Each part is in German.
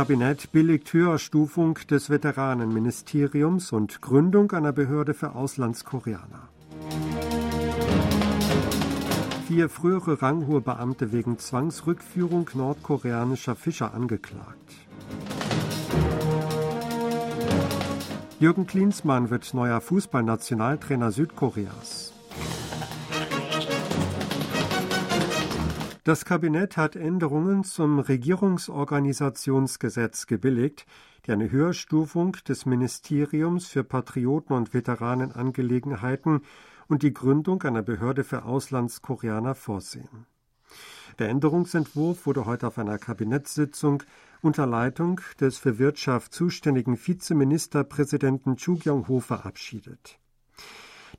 Kabinett billigt Höherstufung des Veteranenministeriums und Gründung einer Behörde für Auslandskoreaner. Vier frühere ranghohe Beamte wegen Zwangsrückführung nordkoreanischer Fischer angeklagt. Jürgen Klinsmann wird neuer Fußballnationaltrainer Südkoreas. Das Kabinett hat Änderungen zum Regierungsorganisationsgesetz gebilligt, die eine Höherstufung des Ministeriums für Patrioten- und Veteranenangelegenheiten und die Gründung einer Behörde für Auslandskoreaner vorsehen. Der Änderungsentwurf wurde heute auf einer Kabinettssitzung unter Leitung des für Wirtschaft zuständigen Vizeministerpräsidenten Chu Kyung-ho verabschiedet.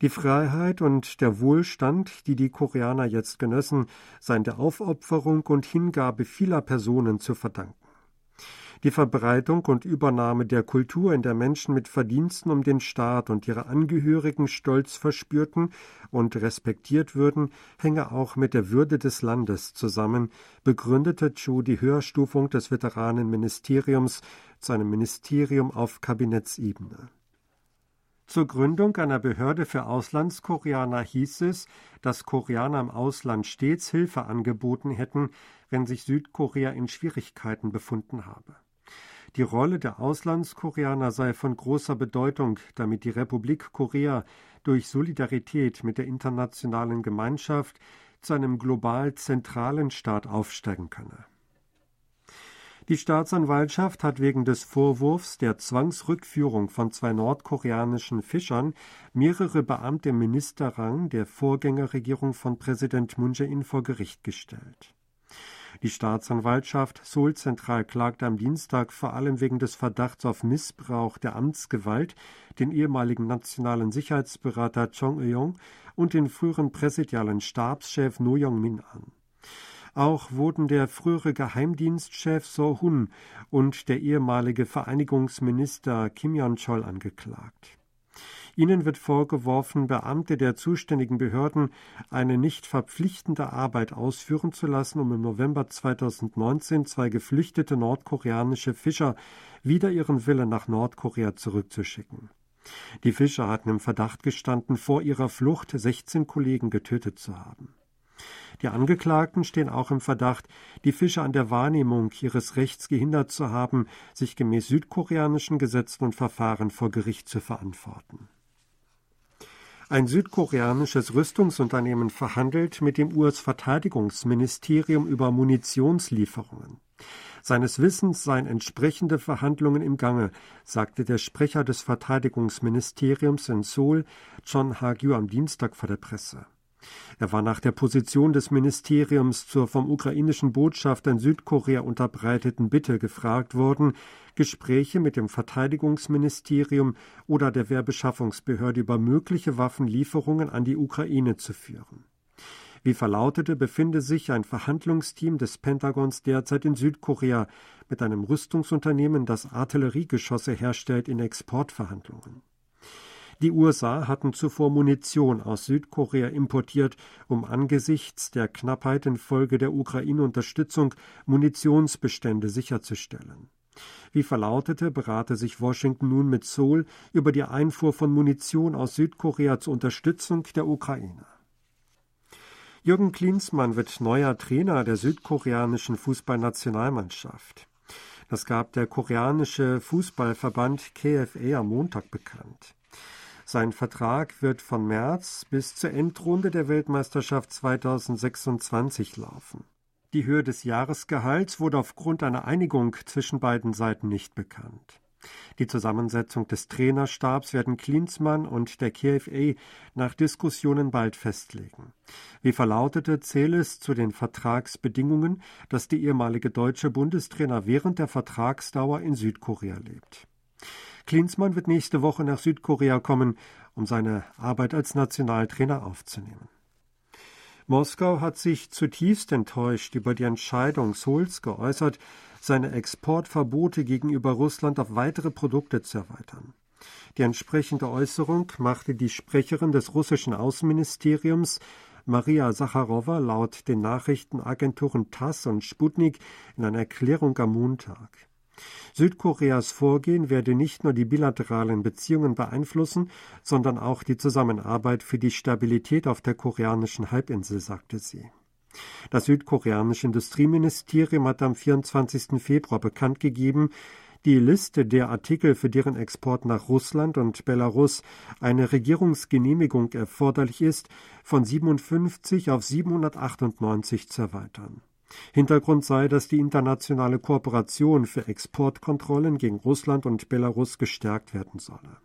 Die Freiheit und der Wohlstand, die die Koreaner jetzt genössen, seien der Aufopferung und Hingabe vieler Personen zu verdanken. Die Verbreitung und Übernahme der Kultur, in der Menschen mit Verdiensten um den Staat und ihre Angehörigen Stolz verspürten und respektiert würden, hänge auch mit der Würde des Landes zusammen, begründete Chu die Höherstufung des Veteranenministeriums zu einem Ministerium auf Kabinettsebene. Zur Gründung einer Behörde für Auslandskoreaner hieß es, dass Koreaner im Ausland stets Hilfe angeboten hätten, wenn sich Südkorea in Schwierigkeiten befunden habe. Die Rolle der Auslandskoreaner sei von großer Bedeutung, damit die Republik Korea durch Solidarität mit der internationalen Gemeinschaft zu einem global zentralen Staat aufsteigen könne. Die Staatsanwaltschaft hat wegen des Vorwurfs der Zwangsrückführung von zwei nordkoreanischen Fischern mehrere Beamte im Ministerrang der Vorgängerregierung von Präsident Moon Jae-in vor Gericht gestellt. Die Staatsanwaltschaft Seoul Zentral klagte am Dienstag vor allem wegen des Verdachts auf Missbrauch der Amtsgewalt den ehemaligen nationalen Sicherheitsberater Chong Eung und den früheren präsidialen Stabschef No Young-min an. Auch wurden der frühere Geheimdienstchef So Hun und der ehemalige Vereinigungsminister Kim Yon-chol angeklagt. Ihnen wird vorgeworfen, Beamte der zuständigen Behörden eine nicht verpflichtende Arbeit ausführen zu lassen, um im November 2019 zwei geflüchtete nordkoreanische Fischer wider ihren Willen nach Nordkorea zurückzuschicken. Die Fischer hatten im Verdacht gestanden, vor ihrer Flucht 16 Kollegen getötet zu haben. Die Angeklagten stehen auch im Verdacht, die Fischer an der Wahrnehmung ihres Rechts gehindert zu haben, sich gemäß südkoreanischen Gesetzen und Verfahren vor Gericht zu verantworten. Ein südkoreanisches Rüstungsunternehmen verhandelt mit dem US-Verteidigungsministerium über Munitionslieferungen. Seines Wissens seien entsprechende Verhandlungen im Gange, sagte der Sprecher des Verteidigungsministeriums in Seoul, John Ha-gyu, am Dienstag vor der Presse. Er war nach der Position des Ministeriums zur vom ukrainischen Botschafter in Südkorea unterbreiteten Bitte gefragt worden, Gespräche mit dem Verteidigungsministerium oder der Wehrbeschaffungsbehörde über mögliche Waffenlieferungen an die Ukraine zu führen. Wie verlautete, befinde sich ein Verhandlungsteam des Pentagons derzeit in Südkorea mit einem Rüstungsunternehmen, das Artilleriegeschosse herstellt, in Exportverhandlungen. Die USA hatten zuvor Munition aus Südkorea importiert, um angesichts der Knappheit infolge der Ukraine-Unterstützung Munitionsbestände sicherzustellen. Wie verlautete, berate sich Washington nun mit Seoul über die Einfuhr von Munition aus Südkorea zur Unterstützung der Ukraine. Jürgen Klinsmann wird neuer Trainer der südkoreanischen Fußballnationalmannschaft. Das gab der koreanische Fußballverband KFA am Montag bekannt. Sein Vertrag wird von März bis zur Endrunde der Weltmeisterschaft 2026 laufen. Die Höhe des Jahresgehalts wurde aufgrund einer Einigung zwischen beiden Seiten nicht bekannt. Die Zusammensetzung des Trainerstabs werden Klinsmann und der KFA nach Diskussionen bald festlegen. Wie verlautete, zähle es zu den Vertragsbedingungen, dass die ehemalige deutsche Bundestrainer während der Vertragsdauer in Südkorea lebt. Klinsmann wird nächste Woche nach Südkorea kommen, um seine Arbeit als Nationaltrainer aufzunehmen. Moskau hat sich zutiefst enttäuscht über die Entscheidung Souls geäußert, seine Exportverbote gegenüber Russland auf weitere Produkte zu erweitern. Die entsprechende Äußerung machte die Sprecherin des russischen Außenministeriums Maria Sacharowa laut den Nachrichtenagenturen TASS und Sputnik in einer Erklärung am Montag. Südkoreas Vorgehen werde nicht nur die bilateralen Beziehungen beeinflussen, sondern auch die Zusammenarbeit für die Stabilität auf der koreanischen Halbinsel, sagte sie. Das südkoreanische Industrieministerium hat am 24. Februar bekannt gegeben, die Liste der Artikel, für deren Export nach Russland und Belarus eine Regierungsgenehmigung erforderlich ist, von 57 auf 798 zu erweitern. Hintergrund sei, dass die internationale Kooperation für Exportkontrollen gegen Russland und Belarus gestärkt werden solle.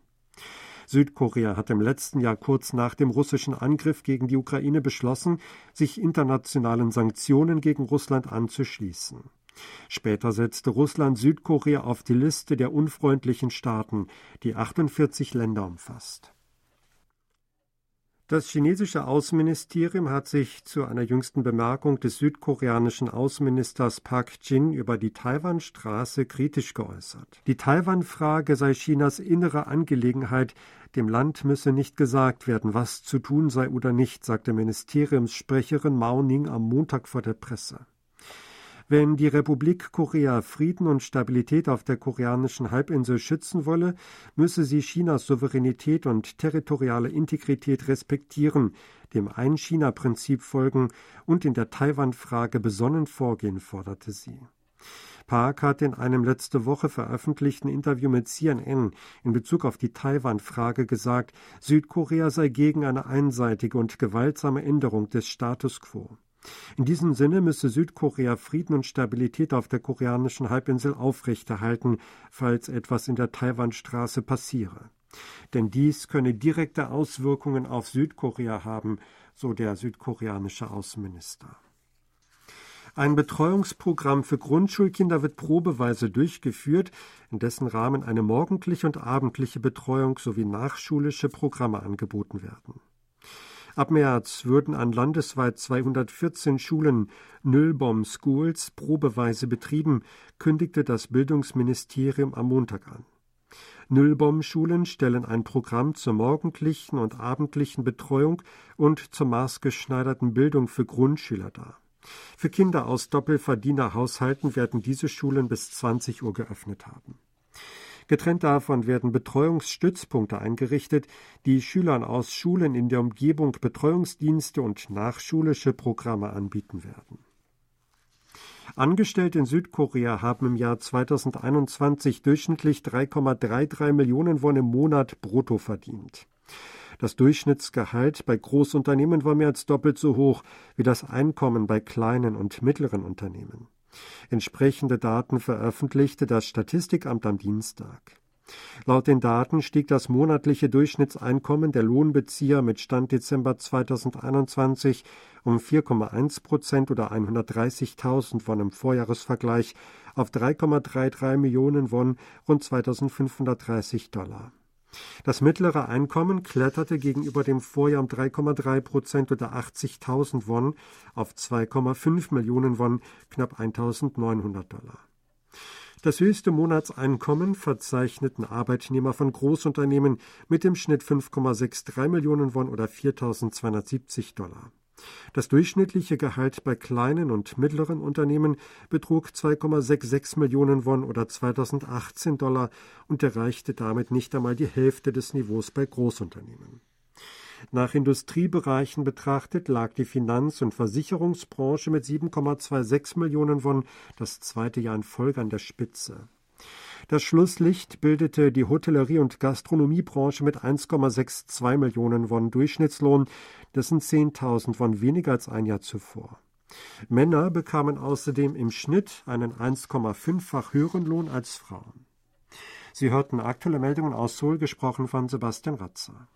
Südkorea hat im letzten Jahr kurz nach dem russischen Angriff gegen die Ukraine beschlossen, sich internationalen Sanktionen gegen Russland anzuschließen. Später setzte Russland Südkorea auf die Liste der unfreundlichen Staaten, die 48 Länder umfasst. Das chinesische Außenministerium hat sich zu einer jüngsten Bemerkung des südkoreanischen Außenministers Park Jin über die Taiwanstraße kritisch geäußert. Die Taiwan-Frage sei Chinas innere Angelegenheit, dem Land müsse nicht gesagt werden, was zu tun sei oder nicht, sagte Ministeriumssprecherin Mao Ning am Montag vor der Presse. Wenn die Republik Korea Frieden und Stabilität auf der koreanischen Halbinsel schützen wolle, müsse sie Chinas Souveränität und territoriale Integrität respektieren, dem Ein-China-Prinzip folgen und in der Taiwan-Frage besonnen vorgehen, forderte sie. Park hat in einem letzte Woche veröffentlichten Interview mit CNN in Bezug auf die Taiwan-Frage gesagt, Südkorea sei gegen eine einseitige und gewaltsame Änderung des Status quo. In diesem Sinne müsse Südkorea Frieden und Stabilität auf der koreanischen Halbinsel aufrechterhalten, falls etwas in der Taiwanstraße passiere. Denn dies könne direkte Auswirkungen auf Südkorea haben, so der südkoreanische Außenminister. Ein Betreuungsprogramm für Grundschulkinder wird probeweise durchgeführt, in dessen Rahmen eine morgendliche und abendliche Betreuung sowie nachschulische Programme angeboten werden. Ab März würden an landesweit 214 Schulen Nullbomb Schools probeweise betrieben, kündigte das Bildungsministerium am Montag an. Nullbomb-Schulen stellen ein Programm zur morgendlichen und abendlichen Betreuung und zur maßgeschneiderten Bildung für Grundschüler dar. Für Kinder aus Doppelverdienerhaushalten werden diese Schulen bis 20 Uhr geöffnet haben. Getrennt davon werden Betreuungsstützpunkte eingerichtet, die Schülern aus Schulen in der Umgebung Betreuungsdienste und nachschulische Programme anbieten werden. Angestellte in Südkorea haben im Jahr 2021 durchschnittlich 3,33 Millionen Won im Monat brutto verdient. Das Durchschnittsgehalt bei Großunternehmen war mehr als doppelt so hoch wie das Einkommen bei kleinen und mittleren Unternehmen. Entsprechende Daten veröffentlichte das Statistikamt am Dienstag. Laut den Daten stieg das monatliche Durchschnittseinkommen der Lohnbezieher mit Stand Dezember 2021 um 4,1 Prozent oder 130.000 Won im Vorjahresvergleich auf 3,33 Millionen Won, rund 2.530 Dollar. Das mittlere Einkommen kletterte gegenüber dem Vorjahr um 3,3 Prozent oder 80.000 Won auf 2,5 Millionen Won, knapp 1.900 Dollar. Das höchste Monatseinkommen verzeichneten Arbeitnehmer von Großunternehmen mit dem Schnitt 5,63 Millionen Won oder 4.270 Dollar. Das durchschnittliche Gehalt bei kleinen und mittleren Unternehmen betrug 2,66 Millionen Won oder 2018 Dollar und erreichte damit nicht einmal die Hälfte des Niveaus bei Großunternehmen. Nach Industriebereichen betrachtet lag die Finanz- und Versicherungsbranche mit 7,26 Millionen Won das zweite Jahr in Folge an der Spitze. Das Schlusslicht bildete die Hotellerie- und Gastronomiebranche mit 1,62 Millionen Won Durchschnittslohn, das sind 10.000 Won weniger als ein Jahr zuvor. Männer bekamen außerdem im Schnitt einen 1,5-fach höheren Lohn als Frauen. Sie hörten aktuelle Meldungen aus Seoul, gesprochen von Sebastian Ratzer.